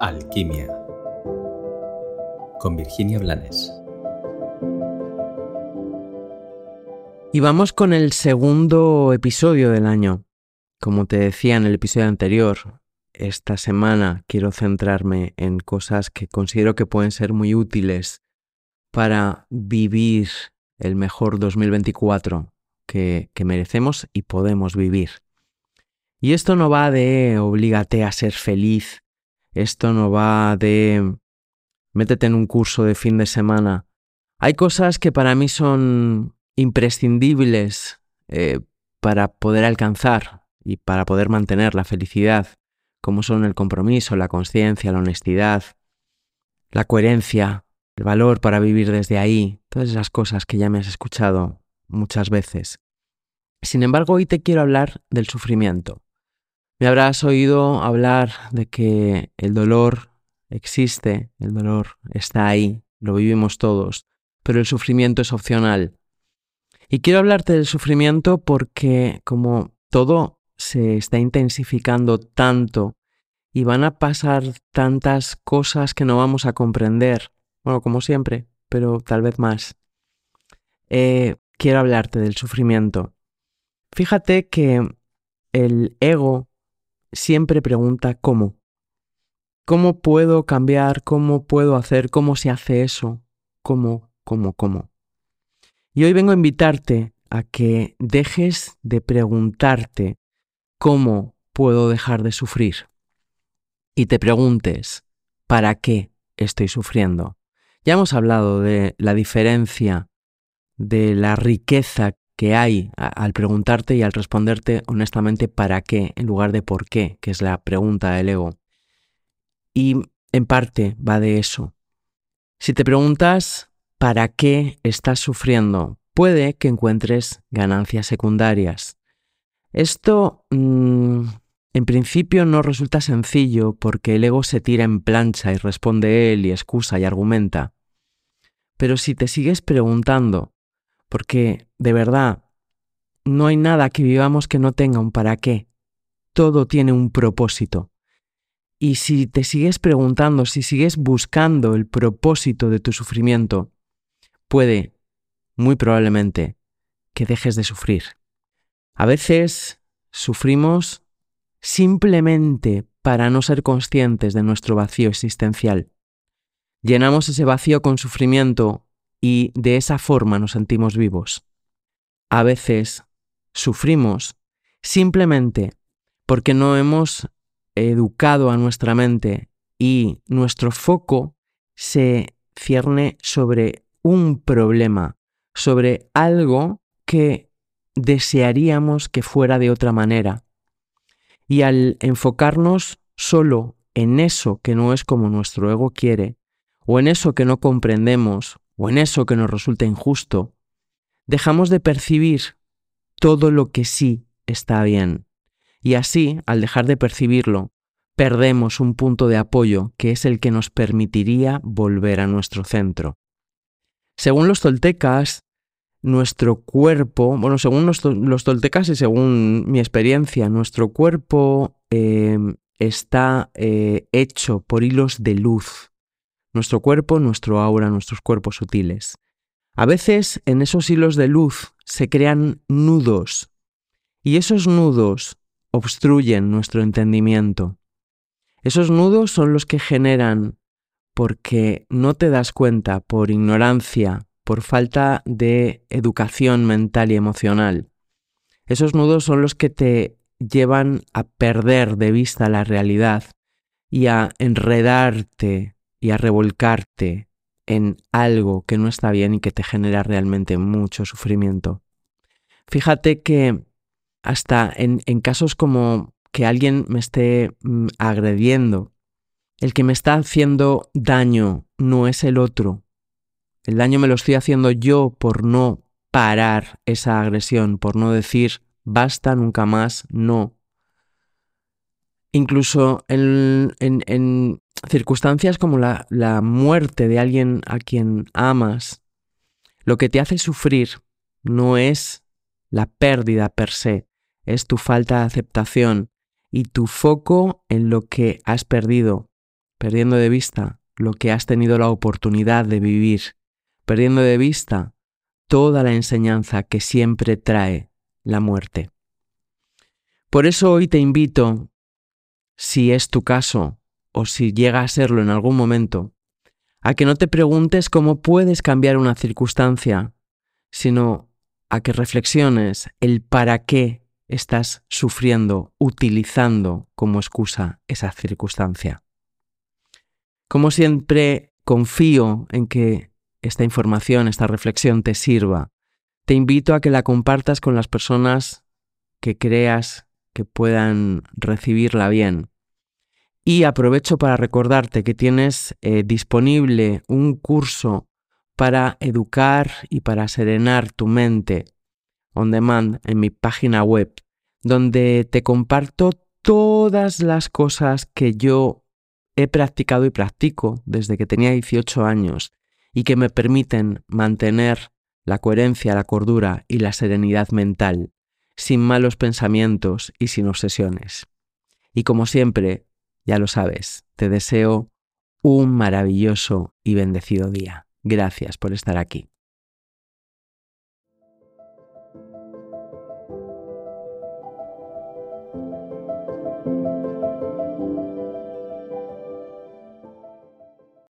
Alquimia con Virginia Blanes. Y vamos con el segundo episodio del año. Como te decía en el episodio anterior, esta semana quiero centrarme en cosas que considero que pueden ser muy útiles para vivir el mejor 2024 que, que merecemos y podemos vivir. Y esto no va de obligate a ser feliz, esto no va de métete en un curso de fin de semana. Hay cosas que para mí son imprescindibles eh, para poder alcanzar y para poder mantener la felicidad, como son el compromiso, la conciencia, la honestidad, la coherencia, el valor para vivir desde ahí, todas esas cosas que ya me has escuchado muchas veces. Sin embargo, hoy te quiero hablar del sufrimiento. Me habrás oído hablar de que el dolor existe, el dolor está ahí, lo vivimos todos, pero el sufrimiento es opcional. Y quiero hablarte del sufrimiento porque como todo se está intensificando tanto y van a pasar tantas cosas que no vamos a comprender, bueno, como siempre, pero tal vez más, eh, quiero hablarte del sufrimiento. Fíjate que el ego siempre pregunta cómo. ¿Cómo puedo cambiar? ¿Cómo puedo hacer? ¿Cómo se hace eso? ¿Cómo? ¿Cómo? ¿Cómo? Y hoy vengo a invitarte a que dejes de preguntarte cómo puedo dejar de sufrir y te preguntes ¿para qué estoy sufriendo? Ya hemos hablado de la diferencia de la riqueza que hay al preguntarte y al responderte honestamente para qué en lugar de por qué, que es la pregunta del ego. Y en parte va de eso. Si te preguntas para qué estás sufriendo, puede que encuentres ganancias secundarias. Esto mm, en principio no resulta sencillo porque el ego se tira en plancha y responde él y excusa y argumenta. Pero si te sigues preguntando porque de verdad no hay nada que vivamos que no tenga un para qué. Todo tiene un propósito. Y si te sigues preguntando, si sigues buscando el propósito de tu sufrimiento, puede, muy probablemente, que dejes de sufrir. A veces sufrimos simplemente para no ser conscientes de nuestro vacío existencial. Llenamos ese vacío con sufrimiento y de esa forma nos sentimos vivos. A veces sufrimos simplemente porque no hemos educado a nuestra mente y nuestro foco se cierne sobre un problema, sobre algo que desearíamos que fuera de otra manera. Y al enfocarnos solo en eso que no es como nuestro ego quiere, o en eso que no comprendemos, o en eso que nos resulta injusto, dejamos de percibir todo lo que sí está bien. Y así, al dejar de percibirlo, perdemos un punto de apoyo que es el que nos permitiría volver a nuestro centro. Según los toltecas, nuestro cuerpo, bueno, según los, toltecas y según mi experiencia, nuestro cuerpo em, está eh, hecho por hilos de luz nuestro cuerpo, nuestro aura, nuestros cuerpos sutiles. A veces en esos hilos de luz se crean nudos y esos nudos obstruyen nuestro entendimiento. Esos nudos son los que generan porque no te das cuenta por ignorancia, por falta de educación mental y emocional. Esos nudos son los que te llevan a perder de vista la realidad y a enredarte y a revolcarte en algo que no está bien y que te genera realmente mucho sufrimiento. Fíjate que hasta en, casos como que alguien me esté mm, agrediendo, el que me está haciendo daño no es el otro. El daño me lo estoy haciendo yo por no parar esa agresión, por no decir basta, nunca más, no. Incluso en, circunstancias como la, muerte de alguien a quien amas, lo que te hace sufrir no es la pérdida per se, es tu falta de aceptación y tu foco en lo que has perdido perdiendo de vista lo que has tenido la oportunidad de vivir, perdiendo de vista toda la enseñanza que siempre trae la muerte. Por eso hoy te invito, si es tu caso o si llega a serlo en algún momento, a que no te preguntes cómo puedes cambiar una circunstancia, sino a que reflexiones el para qué estás sufriendo utilizando como excusa esa circunstancia. Como siempre, confío en que esta información, esta reflexión te sirva. Te invito a que la compartas con las personas que creas que puedan recibirla bien. Y aprovecho para recordarte que tienes eh, disponible un curso para educar y para serenar tu mente on demand en mi página web, donde te comparto todas las cosas que yo he practicado y practico desde que tenía 18 años y que me permiten mantener la coherencia, la cordura y la serenidad mental, sin malos pensamientos y sin obsesiones. Y como siempre, ya lo sabes, te deseo un maravilloso y bendecido día. Gracias por estar aquí.